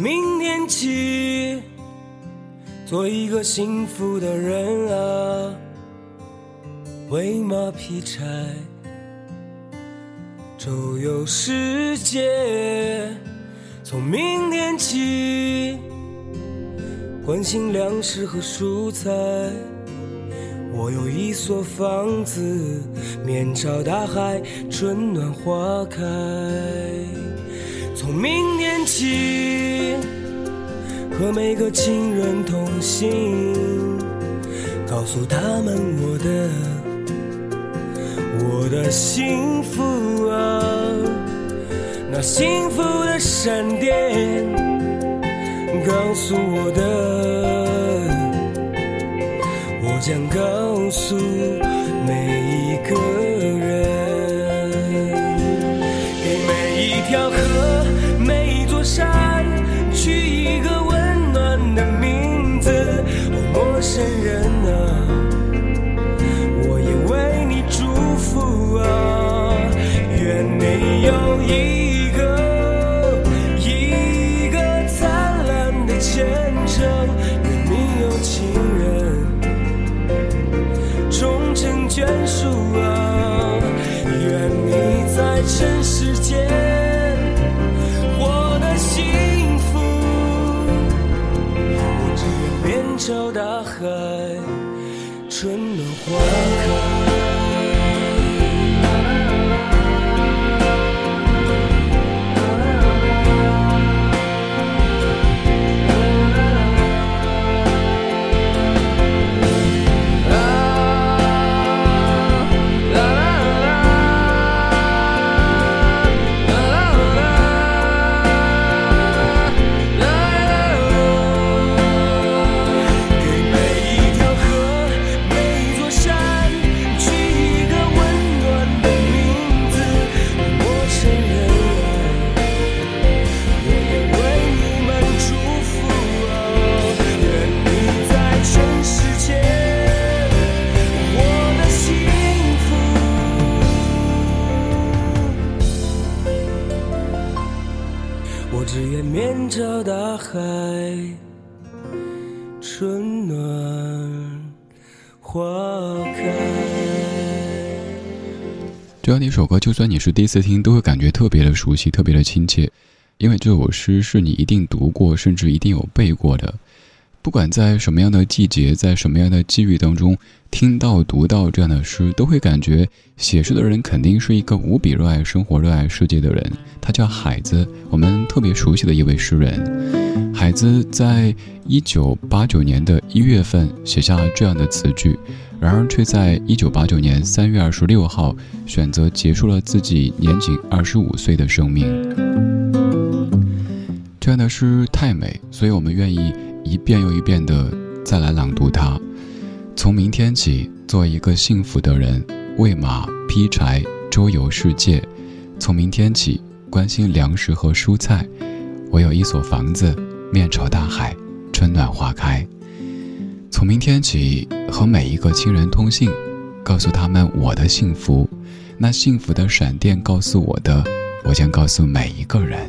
明天起，做一个幸福的人啊，喂马劈柴，周游世界。从明天起，关心粮食和蔬菜。我有一所房子，面朝大海，春暖花开。从明天起，和每个亲人通信，告诉他们我的我的幸福啊，那幸福的闪电，告诉我的，我将告诉人人。这样的一首歌，就算你是第一次听，都会感觉特别的熟悉，特别的亲切，因为这首诗是你一定读过，甚至一定有背过的。不管在什么样的季节，在什么样的机遇当中听到、读到这样的诗，都会感觉写诗的人肯定是一个无比热爱生活、热爱世界的人。他叫海子，我们特别熟悉的一位诗人。海子在一九八九年的一月份写下了这样的词句。然而，却在一九八九年三月二十六号选择结束了自己年仅二十五岁的生命。这样的诗太美，所以我们愿意一遍又一遍的再来朗读它。从明天起，做一个幸福的人，喂马、劈柴、周游世界。从明天起，关心粮食和蔬菜。我有一所房子，面朝大海，春暖花开。从明天起，和每一个亲人通信，告诉他们我的幸福。那幸福的闪电告诉我的，我将告诉每一个人。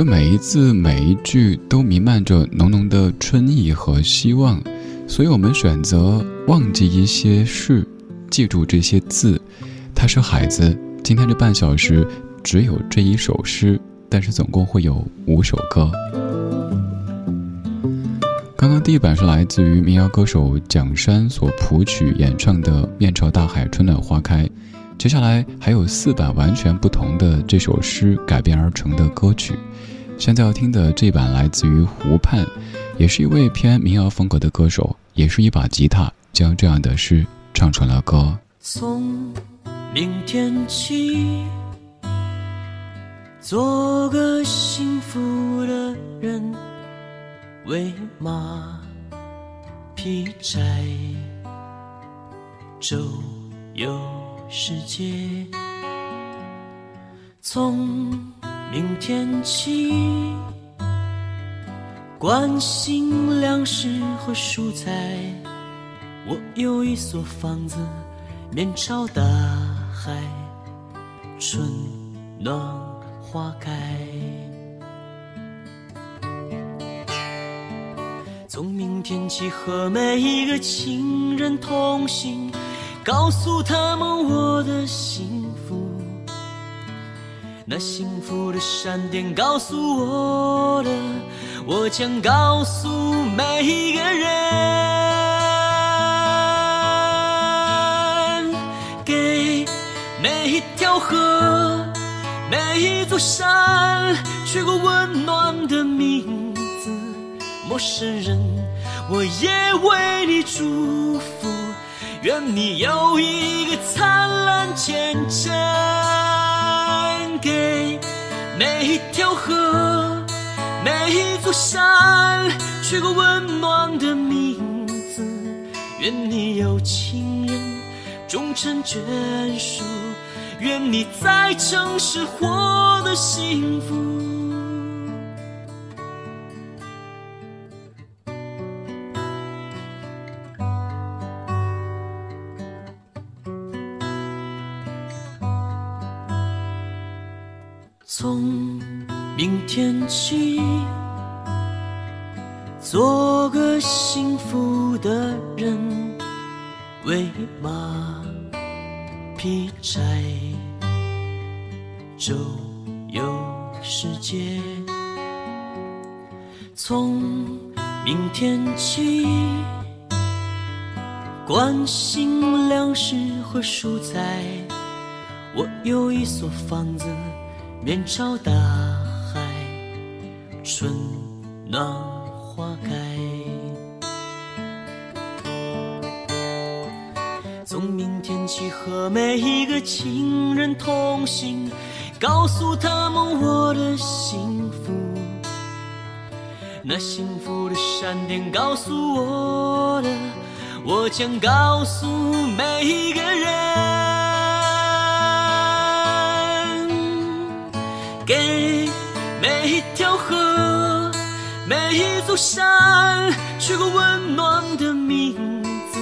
这每一字每一句都弥漫着浓浓的春意和希望，所以我们选择忘记一些事，记住这些字。他是海子，今天这半小时只有这一首诗，但是总共会有五首歌。刚刚第一版是来自于民谣歌手蒋山所谱曲演唱的《面朝大海，春暖花开》，接下来还有四版完全不同的这首诗改编而成的歌曲。现在要听的这版来自于湖畔，也是一位偏民谣风格的歌手，也是一把吉他将这样的诗唱成了歌。从明天起，做个幸福的人。为马劈柴，周游世界。从明天起，关心粮食和蔬菜。我有一所房子，面朝大海，春暖花开。从明天起和每一个亲人同行，告诉他们我的幸福。那幸福的闪电告诉我的，我将告诉每一个人。给每一条河，每一座山，取个温暖的名字。陌生人，我也为你祝福，愿你有一个灿烂前程。给每一条河，每一座山，取个温暖的名字，愿你有情人终成眷属，愿你在城市活得幸福。蔬菜。我有一所房子。面朝大海，春暖花开。从明天起和每一个亲人同行，告诉他们我的幸福。那幸福的闪电告诉我的，我将告诉每一个人。给每一条河，每一座山，取个温暖的名字。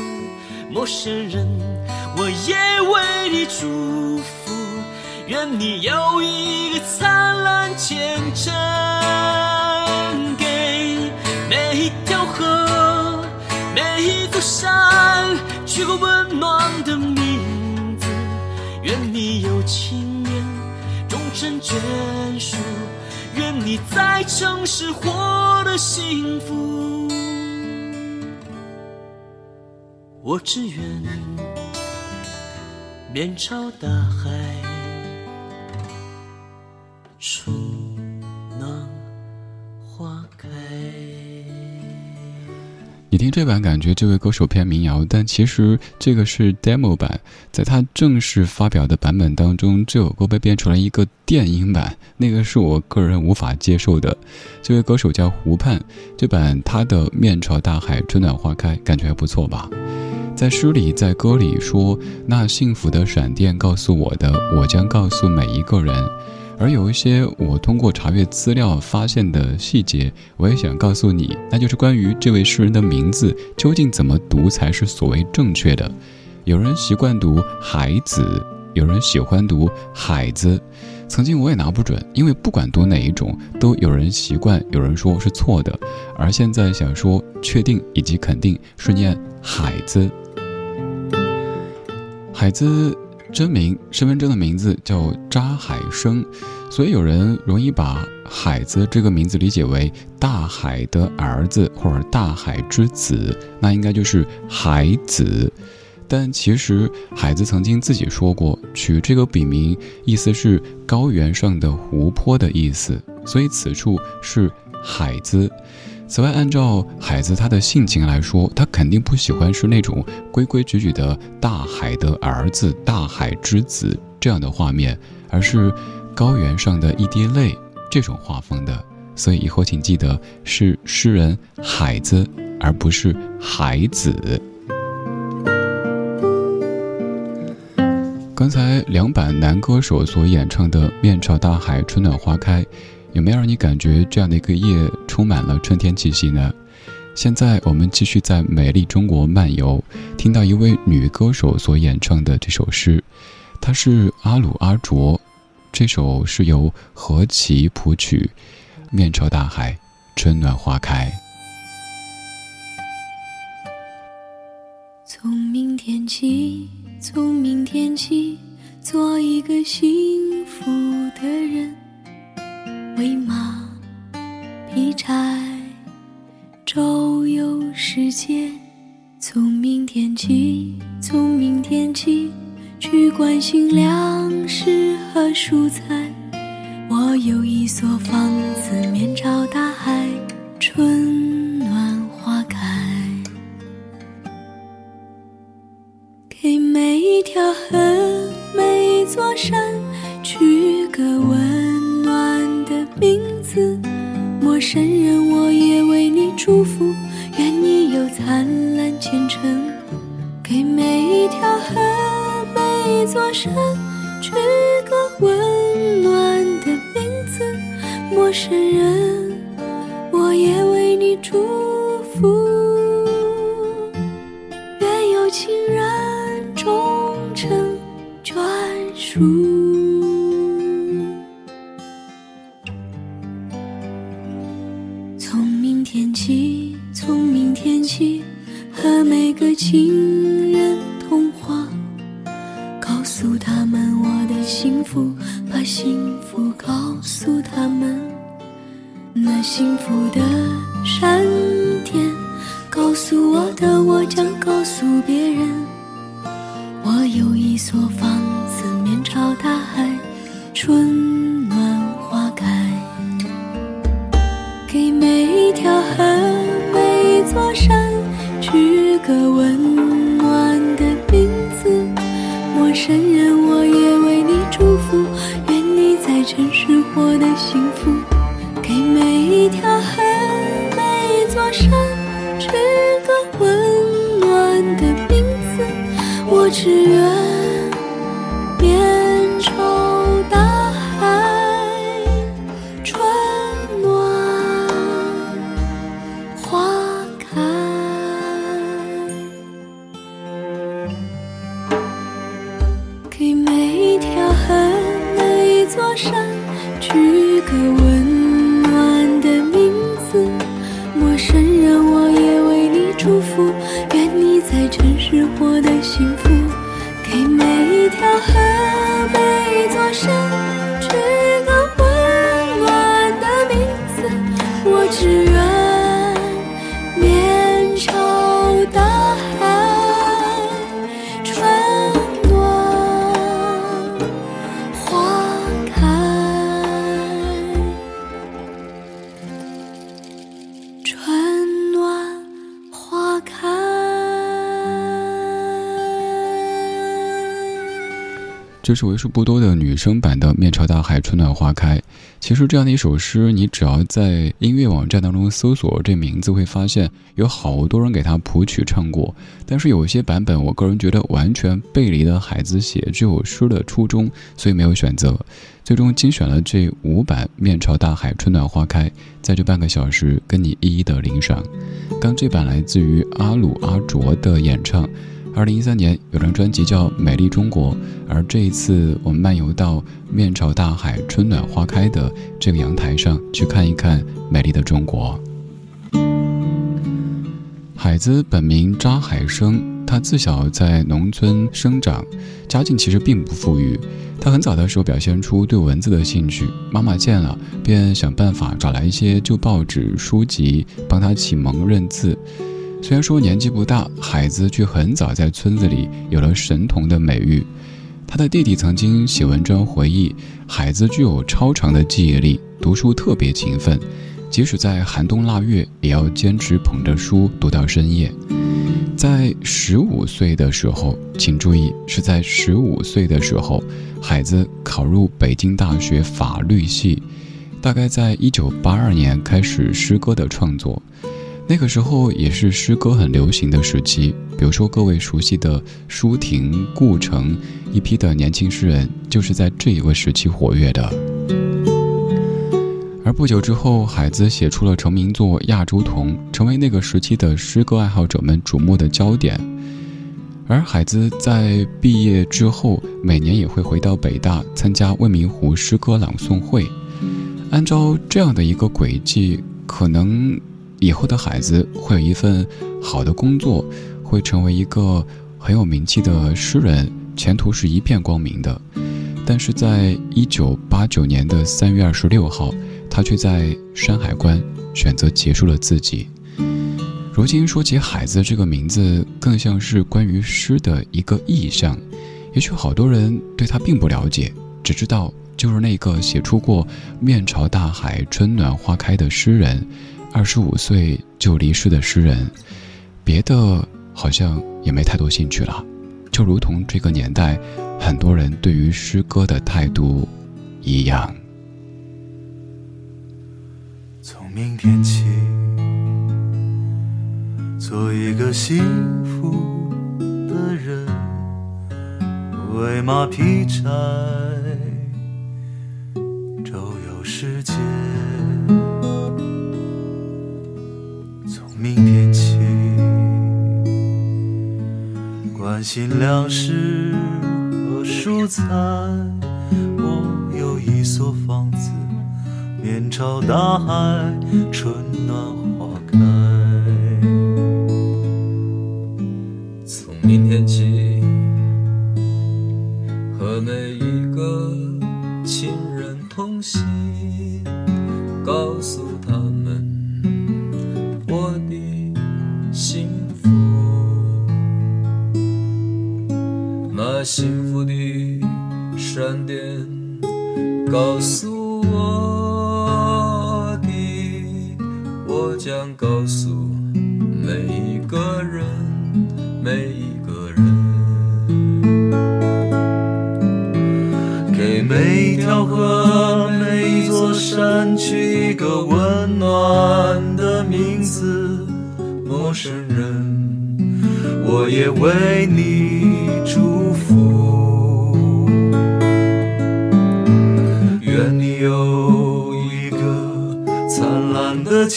陌生人，我也为你祝福，愿你有一个灿烂前程。给每一条河，每一座山，取个温暖的名字，愿你有情人终。成眷属，愿你在城市活得幸福。我只愿面朝大海，春听这版，感觉这位歌手偏民谣，但其实这个是 demo 版，在他正式发表的版本当中，这首歌被变成了一个电音版，那个是我个人无法接受的。这位歌手叫湖畔，这版他的面朝大海，春暖花开，感觉还不错吧？在诗里，在歌里说，那幸福的闪电告诉我的，我将告诉每一个人。而有一些我通过查阅资料发现的细节，我也想告诉你，那就是关于这位诗人的名字究竟怎么读才是所谓正确的。有人习惯读海子，有人喜欢读海子。曾经我也拿不准，因为不管读哪一种，都有人习惯，有人说是错的。而现在想说确定以及肯定是念海子，海子。真名身份证的名字叫扎海生，所以有人容易把海子这个名字理解为大海的儿子或者大海之子，那应该就是海子。但其实海子曾经自己说过，取这个笔名意思是高原上的湖泊的意思，所以此处是海子。此外，按照海子他的性情来说，他肯定不喜欢是那种规规矩矩的大海的儿子、大海之子这样的画面，而是高原上的一滴泪这种画风的。所以以后请记得是诗人海子，而不是海子。刚才两版男歌手所演唱的《面朝大海，春暖花开》。有没有让你感觉这样的一个夜充满了春天气息呢？现在我们继续在美丽中国漫游，听到一位女歌手所演唱的这首诗，她是阿鲁阿卓，这首是由何其谱曲，《面朝大海，春暖花开》。从明天起，从明天起，做一个幸福的人。喂马，劈柴，周游世界。从明天起，从明天起，去关心粮食和蔬菜。我有一所房子，面朝大海，春暖花开。给每一条河，每一座山，取个温。陌生人，我也为你祝福，愿你有灿烂前程。给每一条河，每一座山，取个温暖的名字，陌生人，我也为你祝陌生人，我也为你祝福，愿你在城市活得幸福。给每一条河，每一座山，取个温暖的名字，我只愿。这是为数不多的女生版的《面朝大海，春暖花开》。其实这样的一首诗，你只要在音乐网站当中搜索这名字，会发现有好多人给他谱曲唱过。但是有一些版本，我个人觉得完全背离了海子写这首诗的初衷，所以没有选择。最终精选了这五版《面朝大海，春暖花开》，在这半个小时跟你一一的领赏。刚这版来自于阿鲁阿卓的演唱。二零一三年有张专辑叫《美丽中国》，而这一次我们漫游到面朝大海、春暖花开的这个阳台上去看一看美丽的中国。海子本名扎海生，他自小在农村生长，家境其实并不富裕。他很早的时候表现出对文字的兴趣，妈妈见了便想办法找来一些旧报纸、书籍，帮他启蒙认字。虽然说年纪不大，海子却很早在村子里有了神童的美誉。他的弟弟曾经写文章回忆，海子具有超长的记忆力，读书特别勤奋，即使在寒冬腊月，也要坚持捧着书读到深夜。在十五岁的时候，请注意，是在十五岁的时候，海子考入北京大学法律系。大概在一九八二年开始诗歌的创作，那个时候也是诗歌很流行的时期。比如说各位熟悉的舒婷、顾城，一批的年轻诗人就是在这一个时期活跃的。而不久之后，海子写出了成名作《亚洲童》，成为那个时期的诗歌爱好者们瞩目的焦点。而海子在毕业之后，每年也会回到北大参加未名湖诗歌朗诵会。按照这样的一个轨迹，可能以后的海子会有一份好的工作，会成为一个很有名气的诗人，前途是一片光明的。但是在一九八九年的三月二十六号。他却在山海关选择结束了自己。如今说起海子这个名字，更像是关于诗的一个意象。也许好多人对他并不了解，只知道就是那个写出过“面朝大海，春暖花开”的诗人，二十五岁就离世的诗人。别的好像也没太多兴趣了，就如同这个年代很多人对于诗歌的态度一样。从明天起，做一个幸福的人，为马劈柴，周游世界。明天起，关心粮食和蔬菜，我有一所房子。面朝大海，春暖花开。从明天起，和每一个亲人同行，幸福的闪电，告诉我。的，我将告诉每一个人，每一个人，给每一条河、每一座山取一个温暖的名字。陌生人，我也为你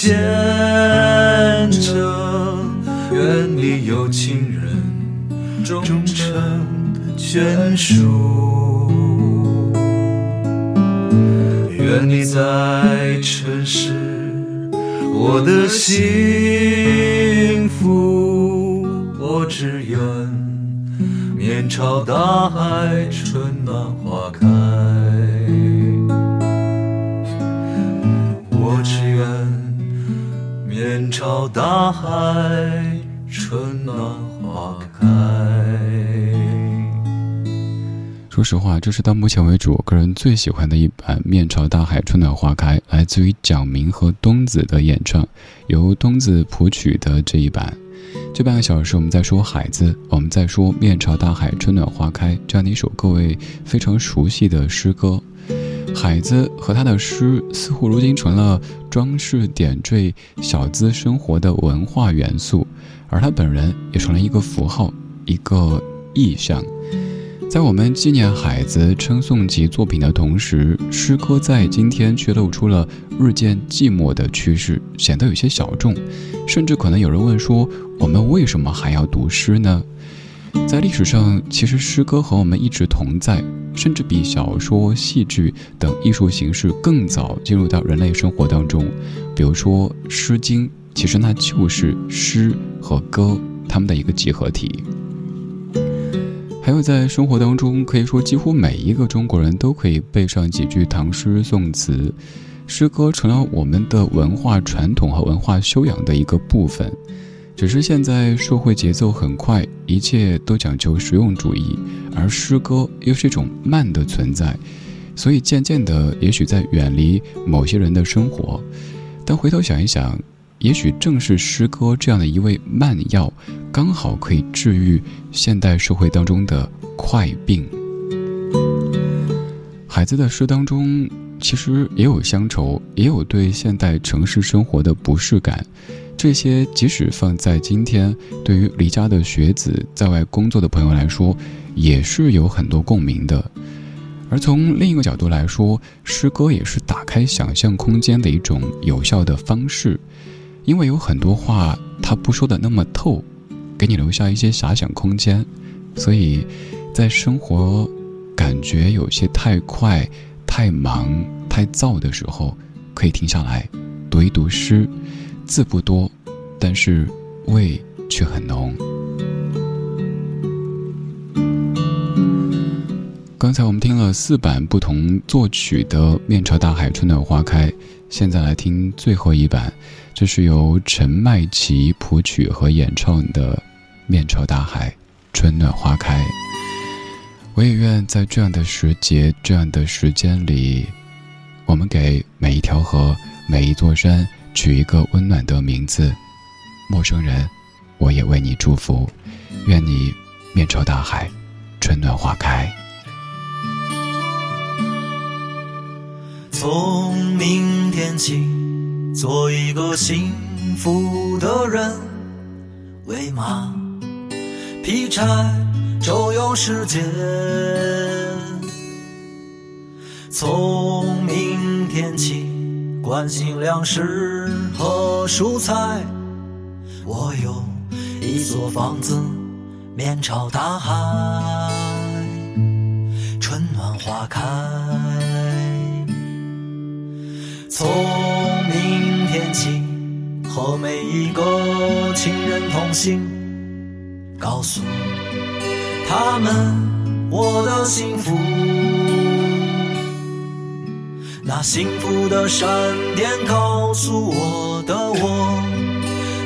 见证愿你有情人终成眷属愿你在尘世我的幸福我只愿面朝大海说实话，这是到目前为止我个人最喜欢的一版《面朝大海，春暖花开》，来自于蒋明和东子的演唱，由东子谱曲的这一版。这半个小时，我们在说海子，我们在说《面朝大海，春暖花开》这样的一首各位非常熟悉的诗歌。海子和他的诗，似乎如今成了装饰点缀小资生活的文化元素，而他本人也成了一个符号，一个意象。在我们纪念海子、称颂其作品的同时，诗歌在今天却露出了日渐寂寞的趋势，显得有些小众。甚至可能有人问说：我们为什么还要读诗呢？在历史上，其实诗歌和我们一直同在，甚至比小说、戏剧等艺术形式更早进入到人类生活当中。比如说《诗经》，其实那就是诗和歌它们的一个集合体。还有在生活当中，可以说几乎每一个中国人都可以背上几句唐诗宋词，诗歌成了我们的文化传统和文化修养的一个部分。只是现在社会节奏很快，一切都讲究实用主义，而诗歌又是一种慢的存在，所以渐渐的，也许在远离某些人的生活。但回头想一想，也许正是诗歌这样的一味慢药，刚好可以治愈现代社会当中的快病。海子的诗当中，其实也有乡愁，也有对现代城市生活的不适感。这些即使放在今天，对于离家的学子、在外工作的朋友来说，也是有很多共鸣的。而从另一个角度来说，诗歌也是打开想象空间的一种有效的方式，因为有很多话他不说的那么透，给你留下一些遐想空间，所以，在生活感觉有些太快、太忙、太燥的时候，可以停下来，读一读诗。字不多，但是味却很浓。刚才我们听了四版不同作曲的《面朝大海，春暖花开》，现在来听最后一版，这是由陈麦琪谱曲和演唱的《面朝大海，春暖花开》。我也愿在这样的时节、这样的时间里，我们给每一条河、每一座山。取一个温暖的名字，陌生人，我也为你祝福，愿你面朝大海，春暖花开。从明天起，做一个幸福的人，喂马，劈柴，周游世界。从明天起。关心粮食和蔬菜，我有一座房子，面朝大海，春暖花开。从明天起，和每一个亲人同行，告诉他们我的幸福。那幸福的闪电告诉我的我，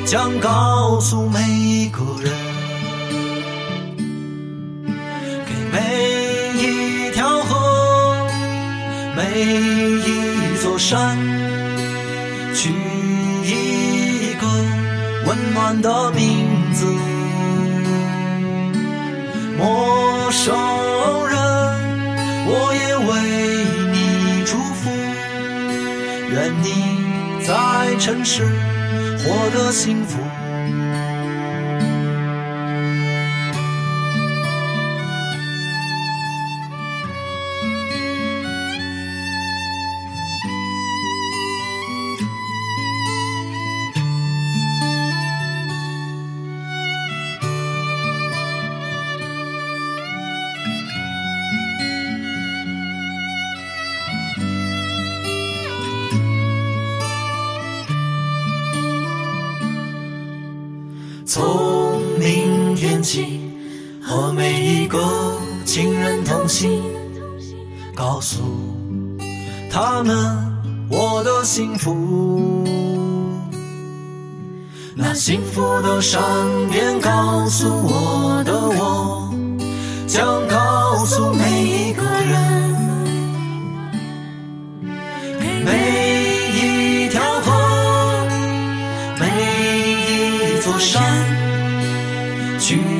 将告诉每一个人，给每一条河，每一座山，取一个温暖的名字，陌生人，我也为你祝福。愿你在城市获得幸福。告诉他们我的幸福。那幸福的闪电告诉我的我，将告诉每一个人。山，取一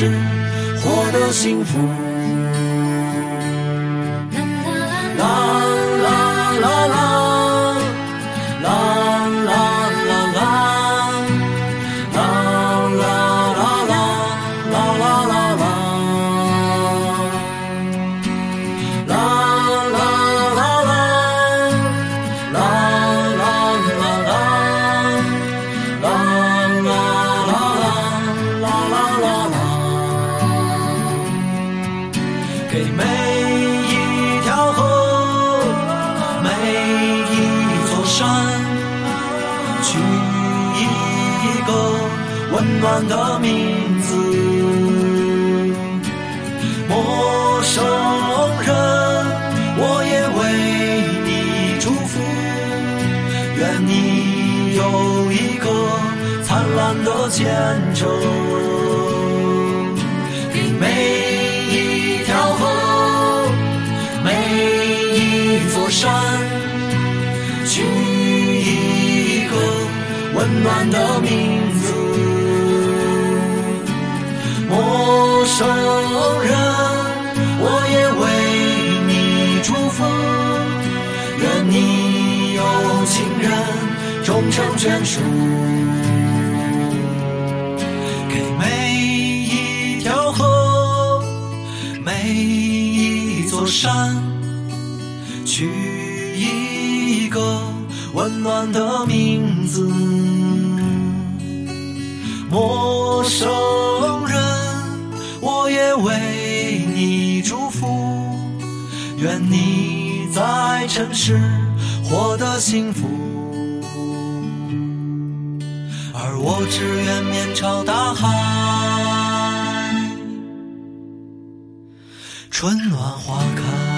是活得幸福。给每一条河，每一座山，取一个温暖的名字。陌生人，我也为你祝福，愿你有一个灿烂的前程。的名字。陌生人，我也为你祝福，愿你有情人终成眷属。给每一条河，每一座山，取一个温暖的名字。陌生人，我也为你祝福，愿你在尘世获得幸福，而我只愿面朝大海，春暖花开。